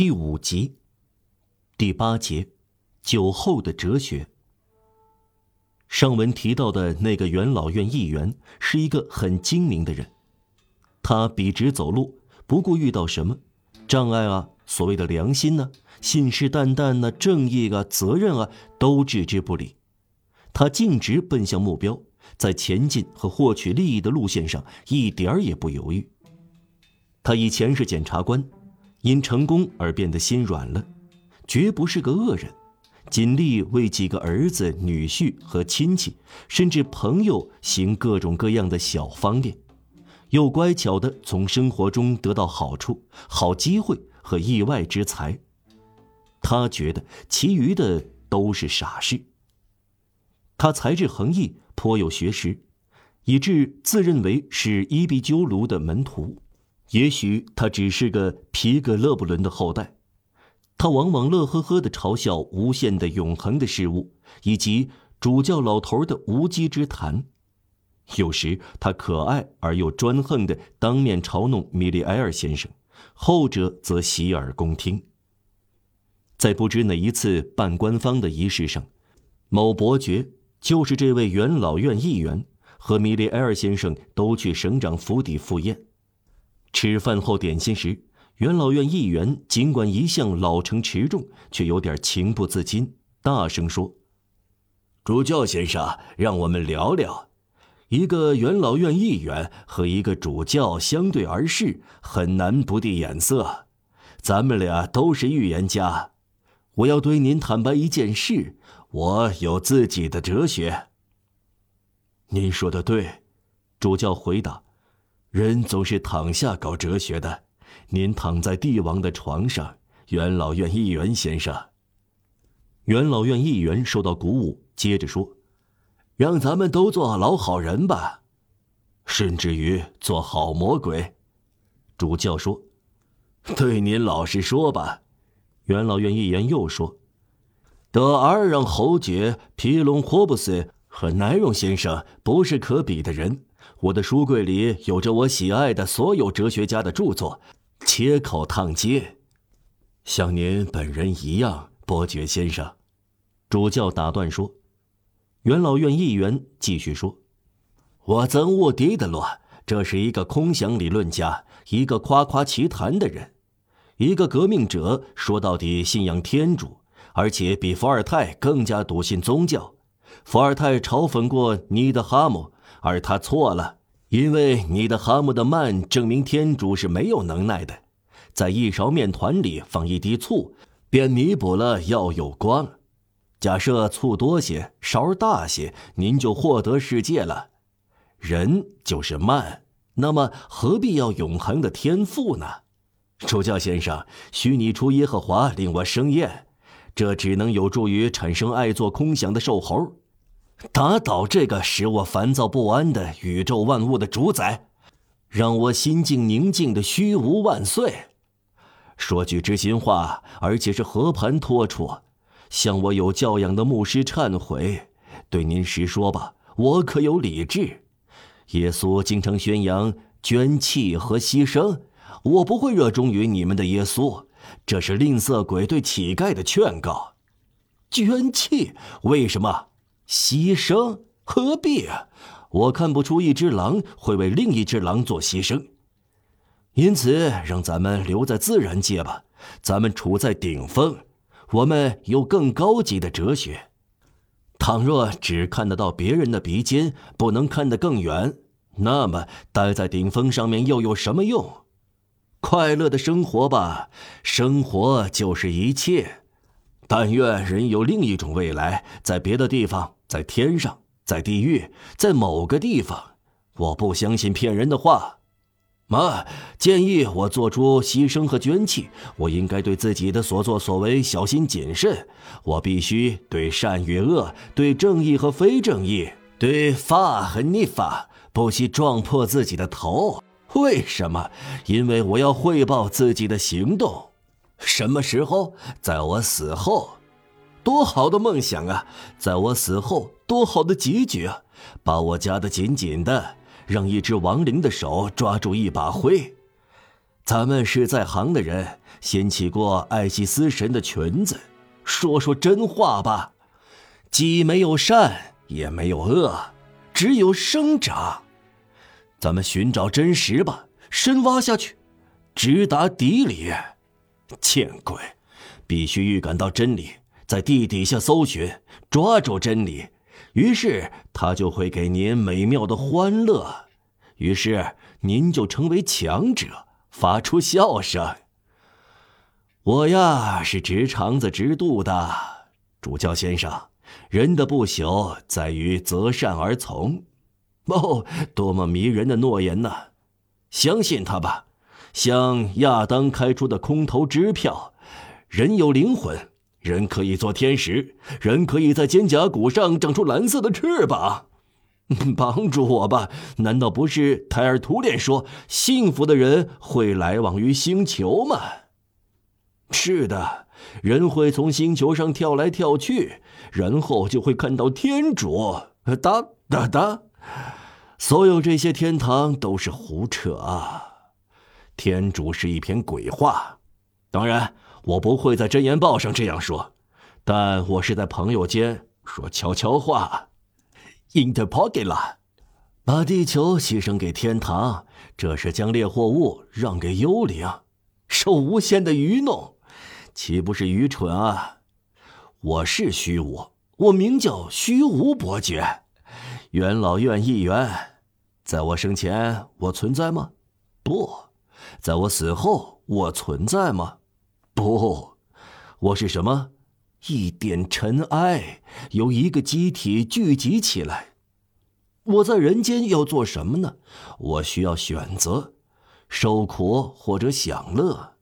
第五集，第八节，酒后的哲学。上文提到的那个元老院议员是一个很精明的人，他笔直走路，不顾遇到什么障碍啊，所谓的良心呢，信誓旦旦呢，正义啊，责任啊，都置之不理。他径直奔向目标，在前进和获取利益的路线上一点儿也不犹豫。他以前是检察官。因成功而变得心软了，绝不是个恶人，尽力为几个儿子、女婿和亲戚，甚至朋友行各种各样的小方便，又乖巧的从生活中得到好处、好机会和意外之财。他觉得其余的都是傻事。他才智横溢，颇有学识，以致自认为是伊壁鸠鲁的门徒。也许他只是个皮格勒布伦的后代，他往往乐呵呵地嘲笑无限的永恒的事物，以及主教老头的无稽之谈。有时他可爱而又专横地当面嘲弄米利埃尔先生，后者则洗耳恭听。在不知哪一次半官方的仪式上，某伯爵就是这位元老院议员和米利埃尔先生都去省长府邸赴宴。吃饭后点心时，元老院议员尽管一向老成持重，却有点情不自禁，大声说：“主教先生，让我们聊聊。一个元老院议员和一个主教相对而视，很难不递眼色。咱们俩都是预言家，我要对您坦白一件事：我有自己的哲学。”您说的对，主教回答。人总是躺下搞哲学的，您躺在帝王的床上，元老院议员先生。元老院议员受到鼓舞，接着说：“让咱们都做老好人吧，甚至于做好魔鬼。”主教说：“对您老实说吧。”元老院议员又说：“德尔让侯爵、皮隆霍布斯和奈荣先生不是可比的人。”我的书柜里有着我喜爱的所有哲学家的著作，切口烫接，像您本人一样，伯爵先生。主教打断说：“元老院议员继续说，我憎恶狄德罗，这是一个空想理论家，一个夸夸其谈的人，一个革命者。说到底，信仰天主，而且比伏尔泰更加笃信宗教。伏尔泰嘲讽过尼德哈姆。”而他错了，因为你的哈姆的曼证明天主是没有能耐的，在一勺面团里放一滴醋，便弥补了要有光。假设醋多些，勺大些，您就获得世界了。人就是慢，那么何必要永恒的天赋呢？主教先生，虚拟出耶和华令我生厌，这只能有助于产生爱做空想的兽猴。打倒这个使我烦躁不安的宇宙万物的主宰，让我心境宁静的虚无万岁。说句知心话，而且是和盘托出，向我有教养的牧师忏悔。对您实说吧，我可有理智。耶稣经常宣扬捐弃和牺牲，我不会热衷于你们的耶稣。这是吝啬鬼对乞丐的劝告。捐弃？为什么？牺牲何必啊？我看不出一只狼会为另一只狼做牺牲，因此让咱们留在自然界吧。咱们处在顶峰，我们有更高级的哲学。倘若只看得到别人的鼻尖，不能看得更远，那么待在顶峰上面又有什么用？快乐的生活吧，生活就是一切。但愿人有另一种未来，在别的地方。在天上，在地狱，在某个地方，我不相信骗人的话。妈建议我做出牺牲和捐弃，我应该对自己的所作所为小心谨慎。我必须对善与恶，对正义和非正义，对法和逆法，不惜撞破自己的头。为什么？因为我要汇报自己的行动。什么时候？在我死后。多好的梦想啊！在我死后，多好的结局啊！把我夹得紧紧的，让一只亡灵的手抓住一把灰。咱们是在行的人，掀起过爱惜司神的裙子，说说真话吧。既没有善，也没有恶，只有生长。咱们寻找真实吧，深挖下去，直达底里。见鬼！必须预感到真理，在地底下搜寻，抓住真理，于是他就会给您美妙的欢乐，于是您就成为强者，发出笑声。我呀，是直肠子直肚的主教先生。人的不朽在于择善而从。哦，多么迷人的诺言呐！相信他吧，像亚当开出的空头支票。人有灵魂，人可以做天使，人可以在肩胛骨上长出蓝色的翅膀。帮助我吧！难道不是泰尔图列说，幸福的人会来往于星球吗？是的，人会从星球上跳来跳去，然后就会看到天主。哒哒哒。所有这些天堂都是胡扯啊！天主是一篇鬼话。当然，我不会在真言报上这样说，但我是在朋友间说悄悄话。Interpogula，把地球牺牲给天堂，这是将猎获物让给幽灵，受无限的愚弄，岂不是愚蠢啊？我是虚无，我名叫虚无伯爵，元老院议员。在我生前，我存在吗？不，在我死后，我存在吗？不，我是什么？一点尘埃由一个机体聚集起来。我在人间要做什么呢？我需要选择，受苦或者享乐。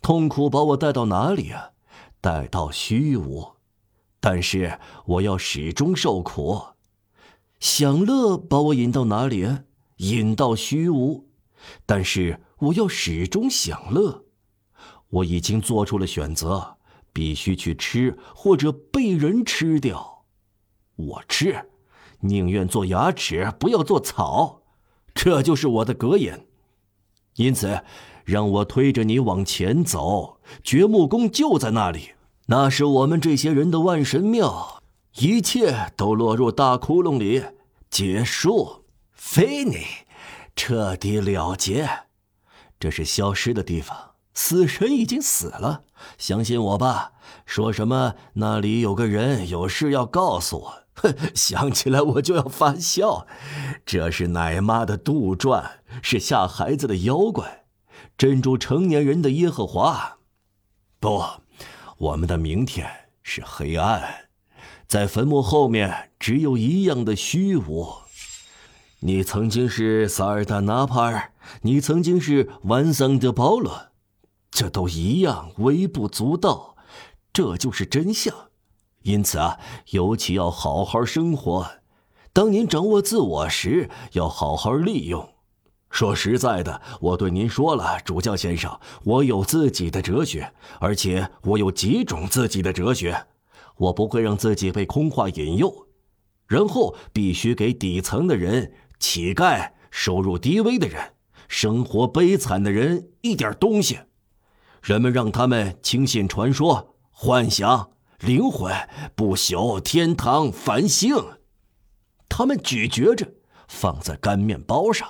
痛苦把我带到哪里啊？带到虚无。但是我要始终受苦。享乐把我引到哪里？引到虚无。但是我要始终享乐。我已经做出了选择，必须去吃或者被人吃掉。我吃，宁愿做牙齿，不要做草。这就是我的格言。因此，让我推着你往前走。掘墓工就在那里，那是我们这些人的万神庙。一切都落入大窟窿里，结束菲尼彻底了结。这是消失的地方，死神已经死了。相信我吧。说什么那里有个人有事要告诉我？哼，想起来我就要发笑。这是奶妈的杜撰，是吓孩子的妖怪，镇住成年人的耶和华。不，我们的明天是黑暗。在坟墓后面，只有一样的虚无。你曾经是萨尔达纳帕尔，你曾经是万桑德保罗，这都一样，微不足道。这就是真相。因此啊，尤其要好好生活。当您掌握自我时，要好好利用。说实在的，我对您说了，主教先生，我有自己的哲学，而且我有几种自己的哲学。我不会让自己被空话引诱，然后必须给底层的人、乞丐、收入低微的人、生活悲惨的人一点东西。人们让他们轻信传说、幻想、灵魂、不朽、天堂、繁星，他们咀嚼着，放在干面包上。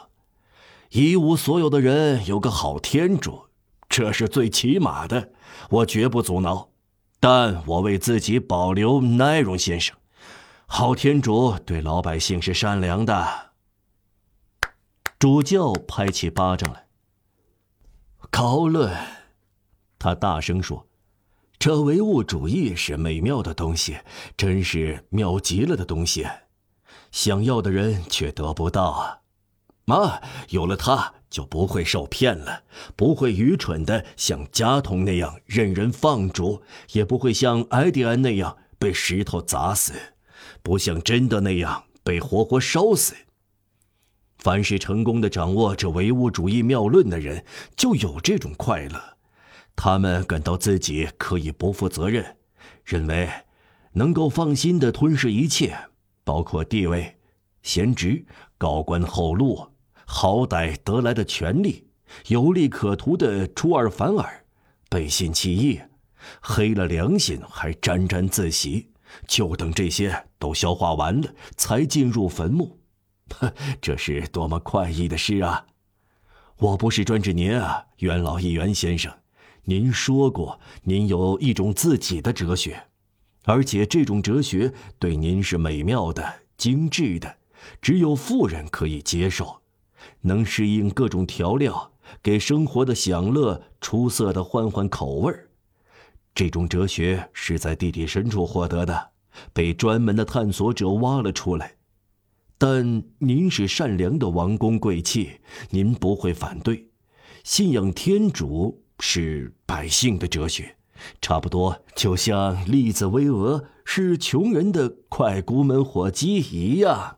一无所有的人有个好天主，这是最起码的，我绝不阻挠。但我为自己保留奈荣先生，好天主对老百姓是善良的。主教拍起巴掌来。高论，他大声说：“这唯物主义是美妙的东西，真是妙极了的东西，想要的人却得不到啊！妈，有了它。”就不会受骗了，不会愚蠢的像加童那样任人放逐，也不会像埃迪安那样被石头砸死，不像真的那样被活活烧死。凡是成功的掌握这唯物主义妙论的人，就有这种快乐，他们感到自己可以不负责任，认为能够放心的吞噬一切，包括地位、贤职、高官厚禄。好歹得来的权利，有利可图的出尔反尔，背信弃义，黑了良心还沾沾自喜，就等这些都消化完了才进入坟墓。这是多么快意的事啊！我不是专指您啊，元老议员先生。您说过，您有一种自己的哲学，而且这种哲学对您是美妙的、精致的，只有富人可以接受，能适应各种调料，给生活的享乐出色的换换口味儿。这种哲学是在地底深处获得的，被专门的探索者挖了出来。但您是善良的王公贵戚，您不会反对，信仰天主。是百姓的哲学，差不多就像栗子巍峨是穷人的快骨焖火鸡一样。